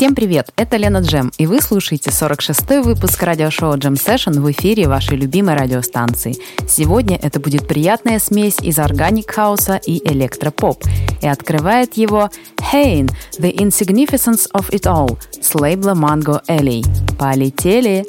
Всем привет, это Лена Джем, и вы слушаете 46-й выпуск радиошоу Джем Session в эфире вашей любимой радиостанции. Сегодня это будет приятная смесь из органик хауса и электропоп. И открывает его Hain, The Insignificance of It All с лейбла Mango Alley. Полетели!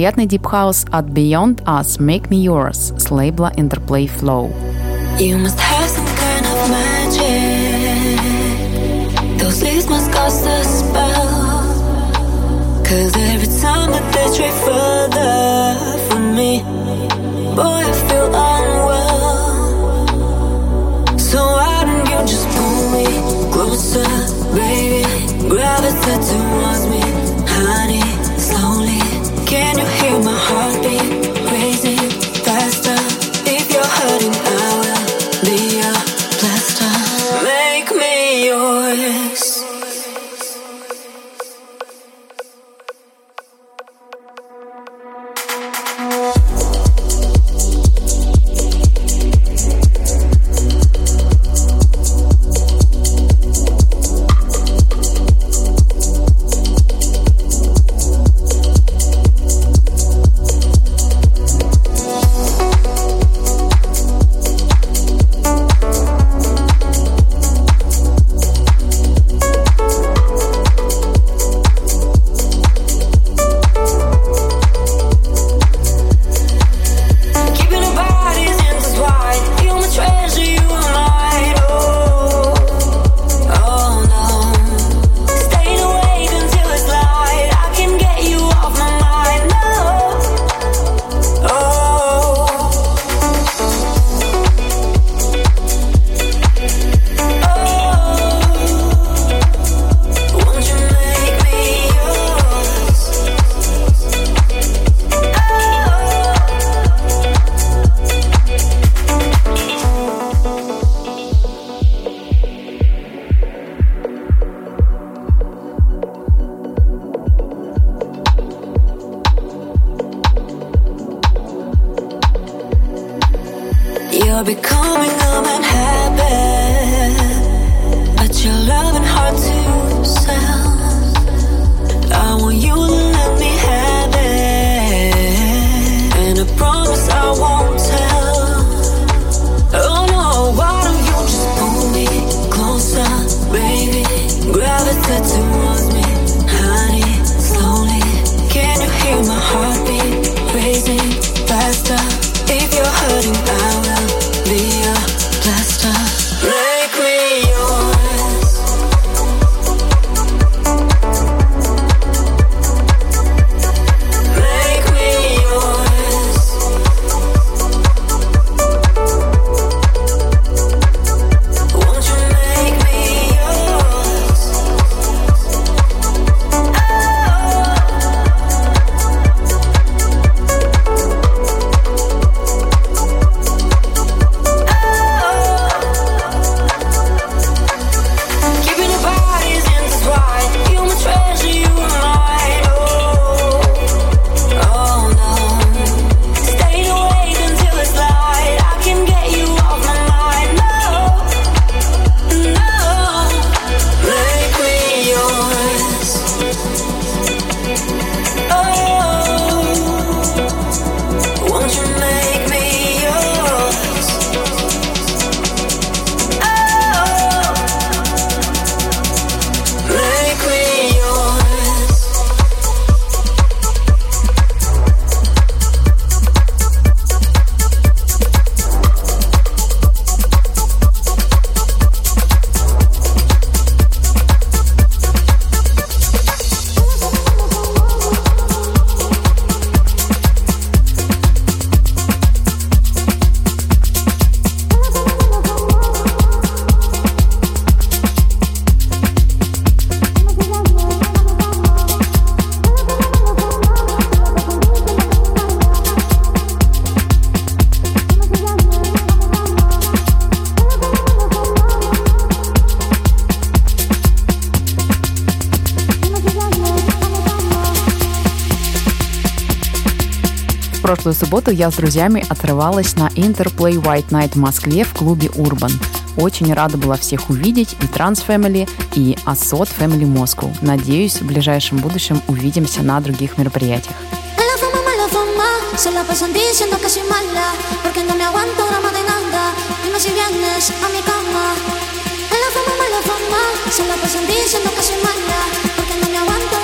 Приятный дипхаус от Beyond Us Make Me Yours с лейбла Interplay Flow. You must have some kind of magic Those leaves must cast a spell Cause every time that they stray further from me Boy, I feel unwell So why don't you just pull me closer, baby Gravity прошлую субботу я с друзьями отрывалась на Interplay White Night в Москве в клубе Urban. Очень рада была всех увидеть, и Trans Family, и Asot Family Moscow. Надеюсь, в ближайшем будущем увидимся на других мероприятиях. Se la pasan diciendo que soy mala Porque no me aguanto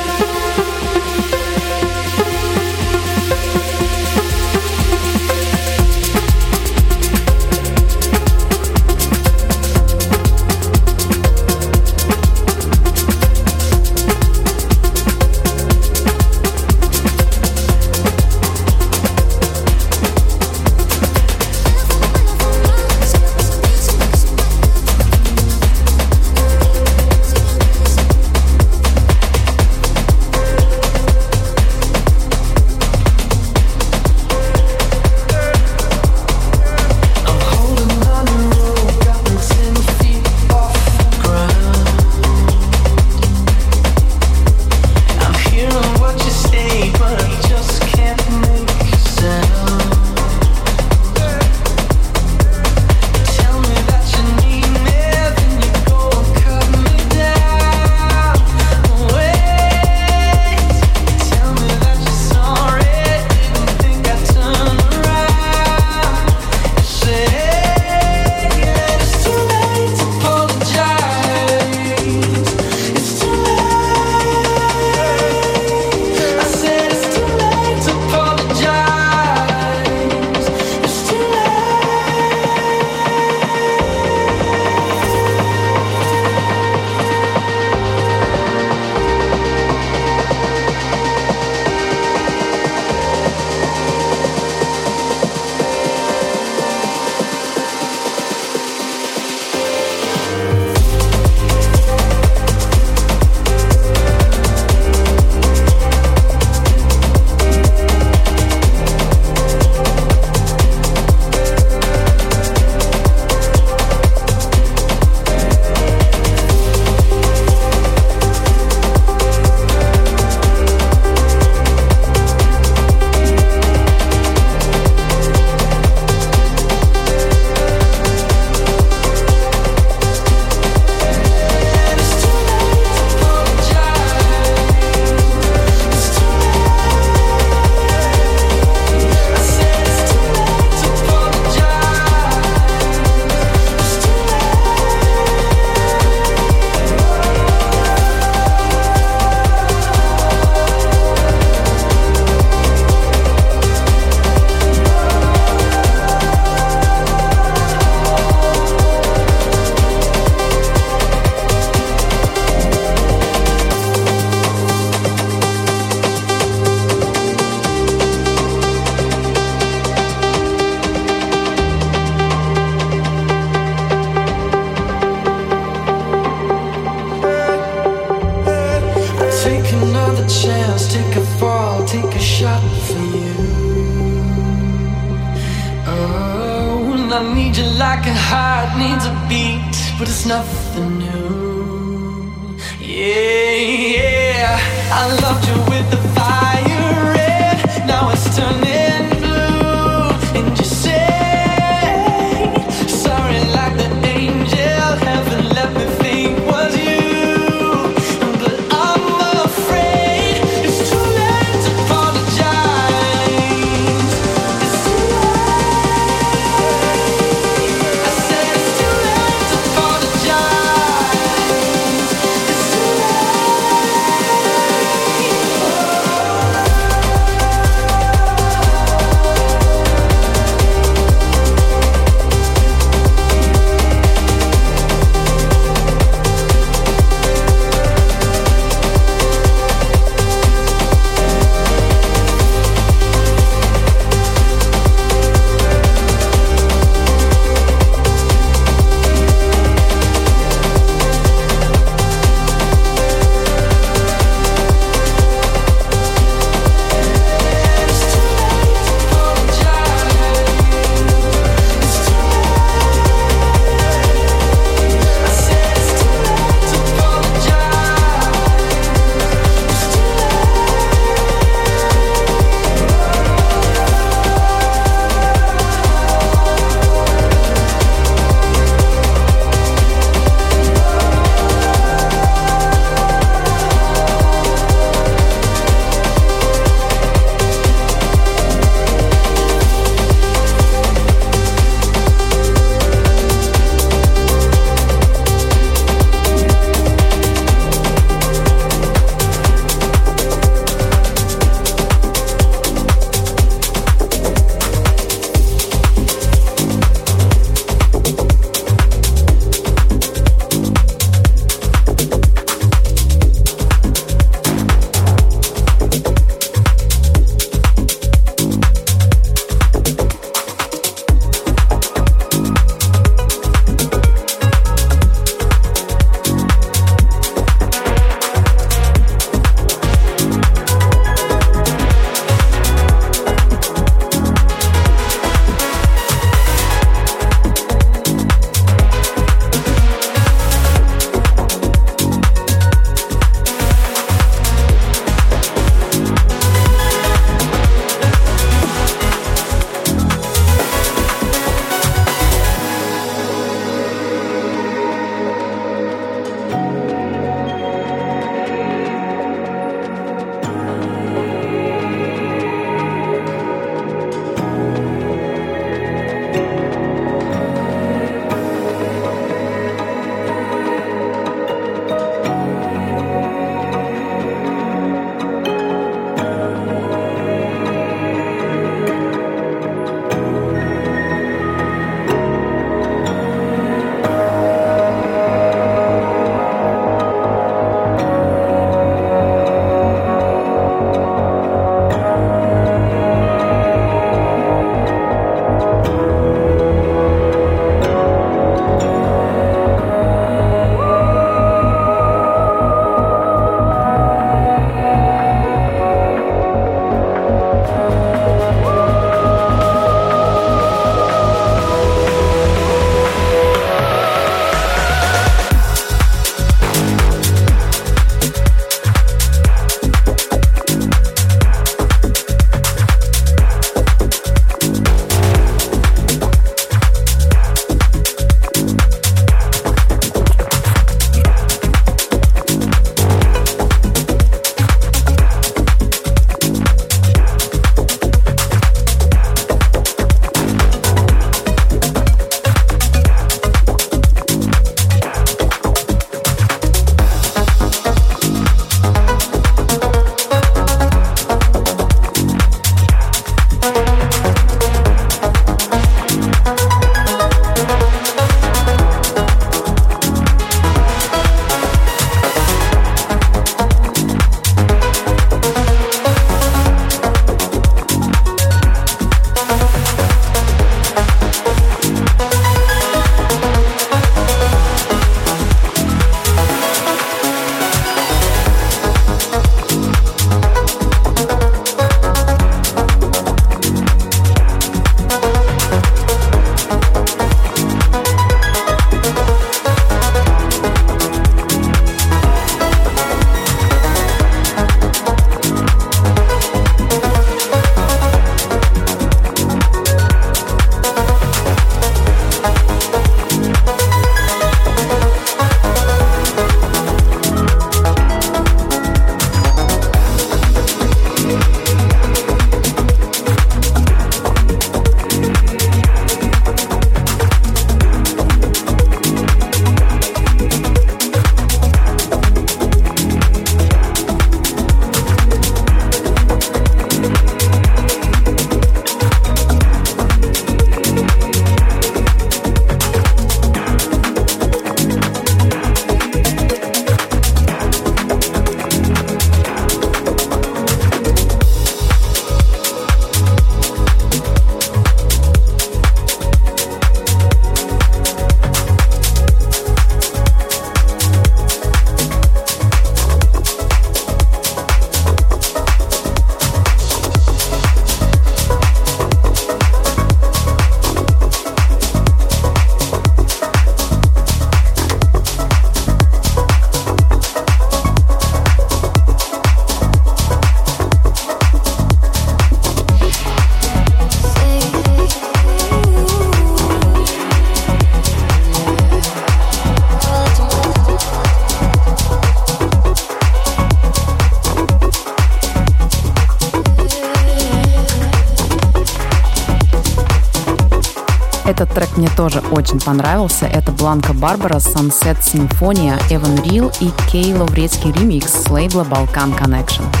тоже очень понравился. Это Бланка Барбара, Sunset Симфония, Эван Рил и Кей Лаврецкий ремикс с лейбла Balkan Connection.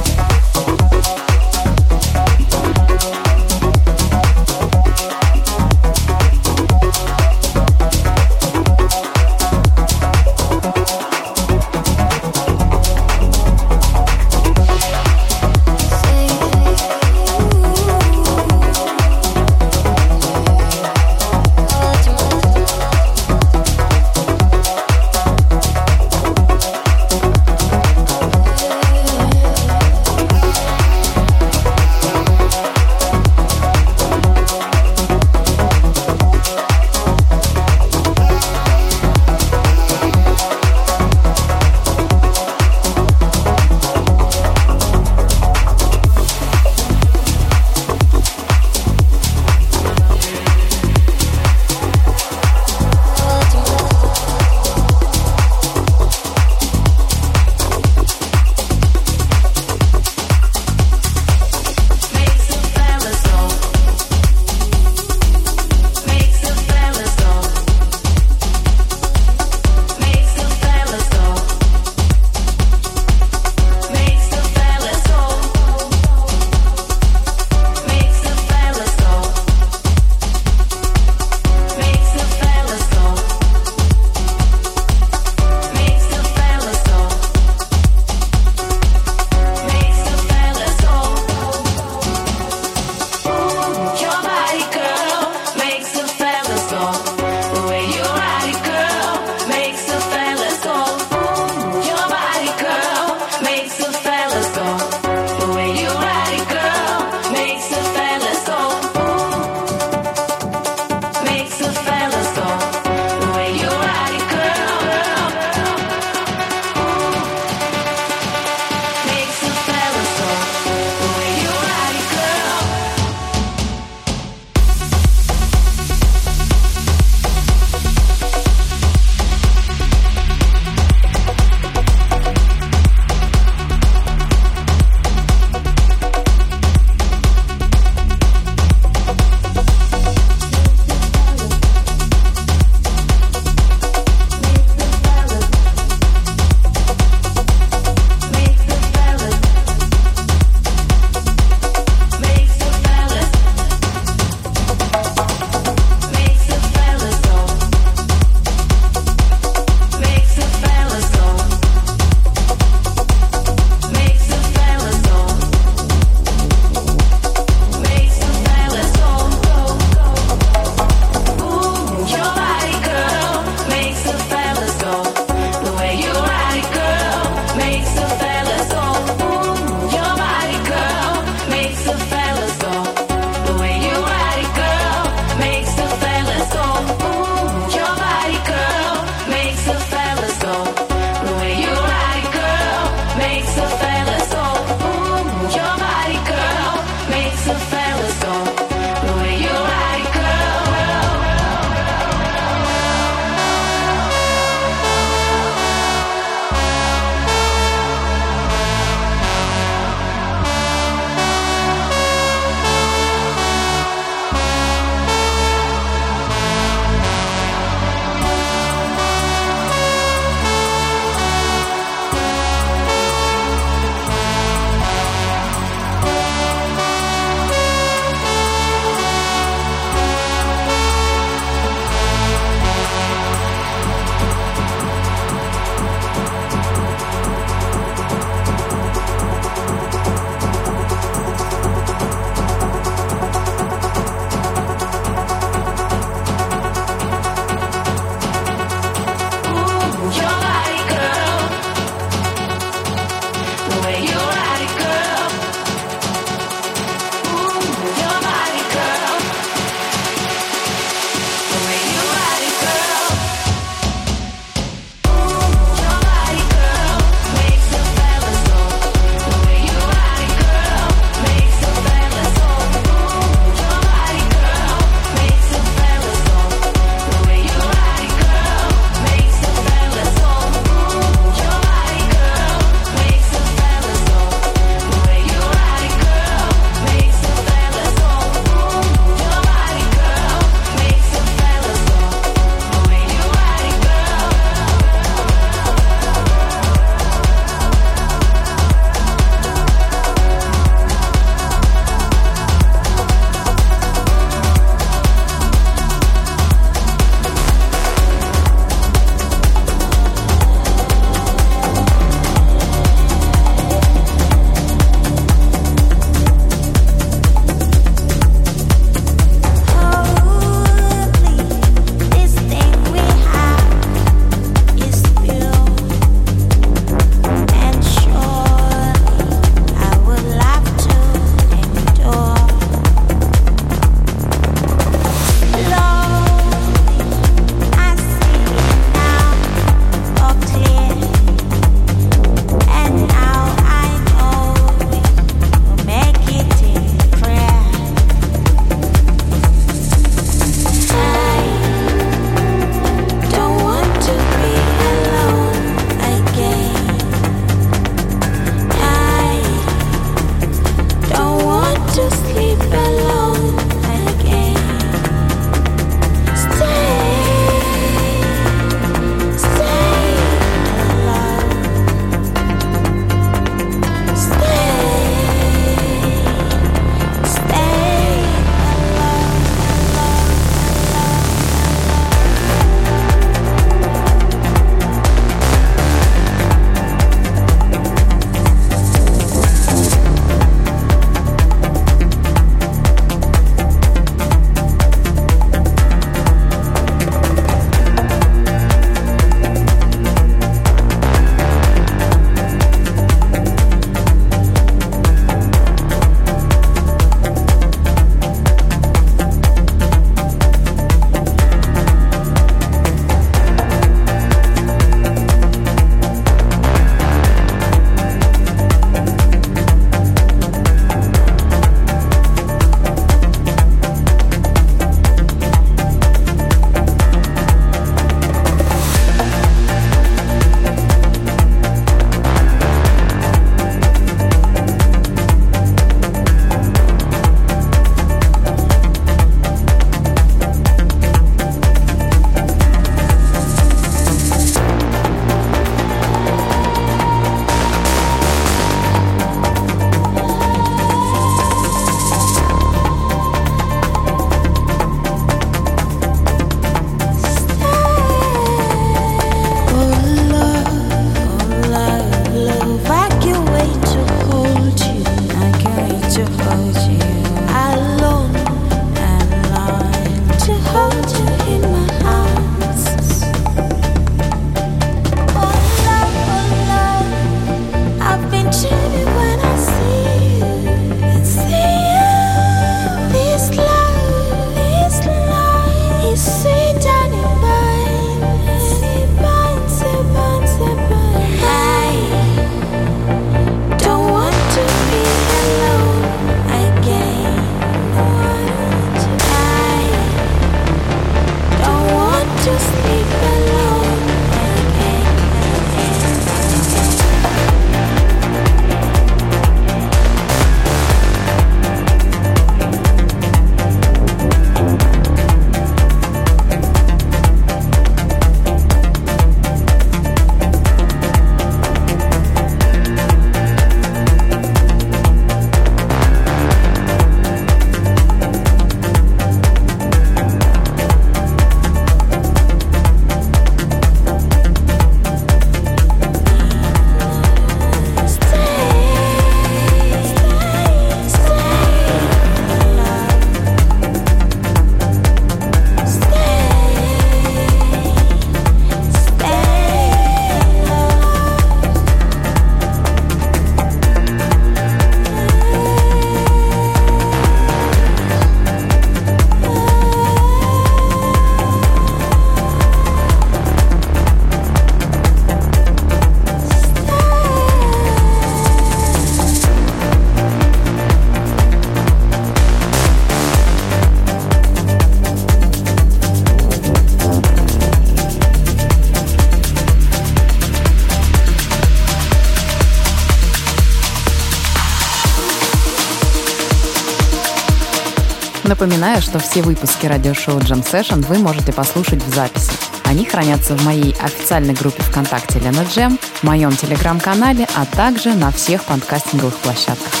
Напоминаю, что все выпуски радиошоу Jam Session вы можете послушать в записи. Они хранятся в моей официальной группе ВКонтакте Лена Джем, в моем телеграм-канале, а также на всех подкастинговых площадках.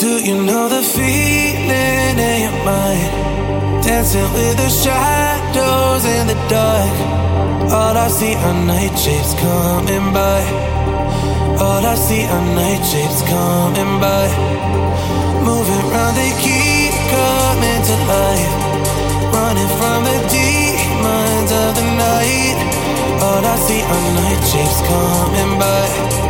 Do you know the feeling in your mind? Dancing with the shadows in the dark. All I see are night shapes coming by. All I see are night shapes coming by. Moving round, they keep coming to life. Running from the demons of the night. All I see are night shapes coming by.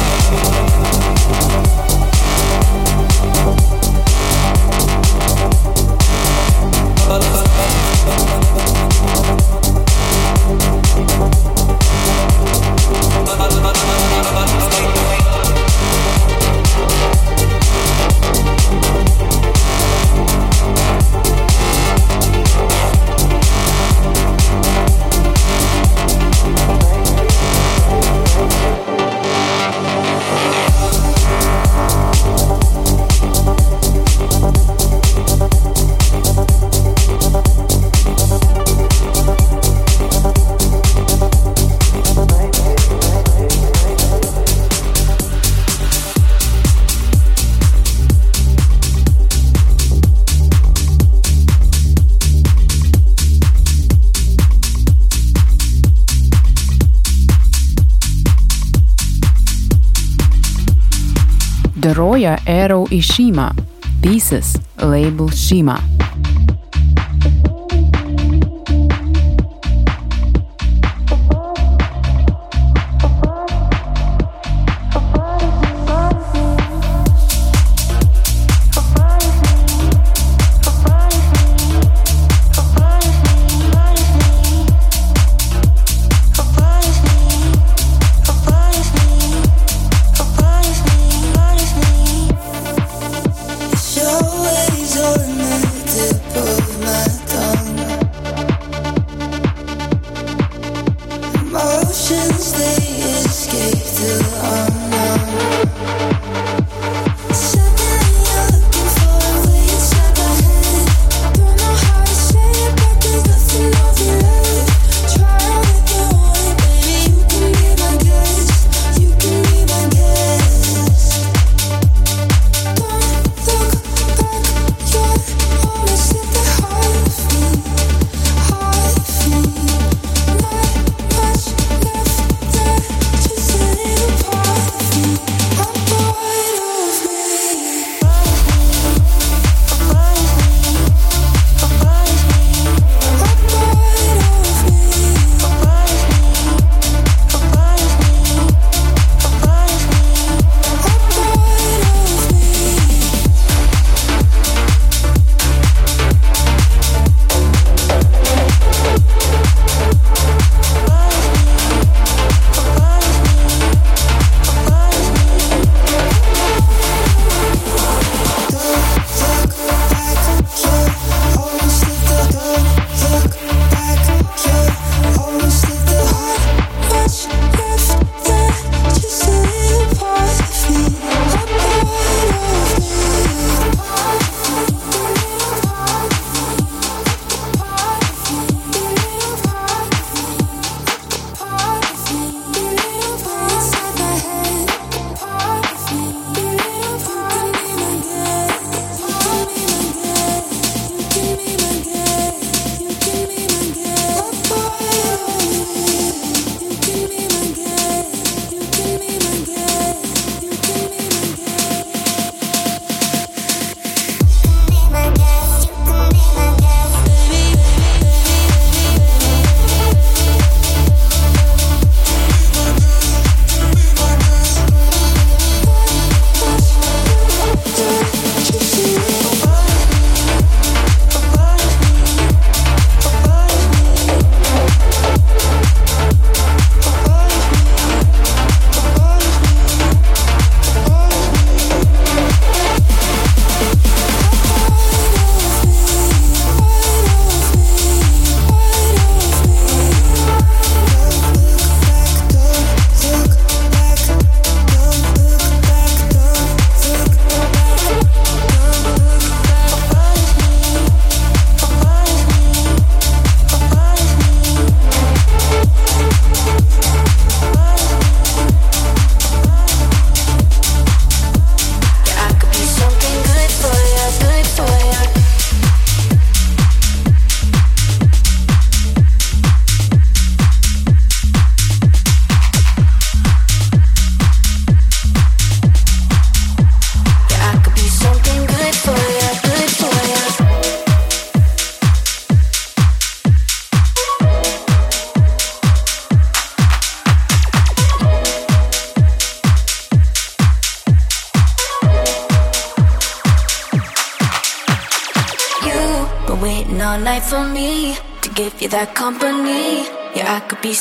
Roya Errow Ishima. Pieces, label Schema.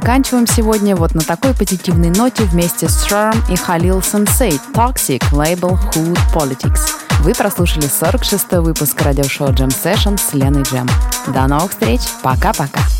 Заканчиваем сегодня вот на такой позитивной ноте вместе с Sherm и Халил Сенсей Toxic Label Hood Politics. Вы прослушали 46-й выпуск радиошоу Jam Session с Леной Джем. До новых встреч. Пока-пока.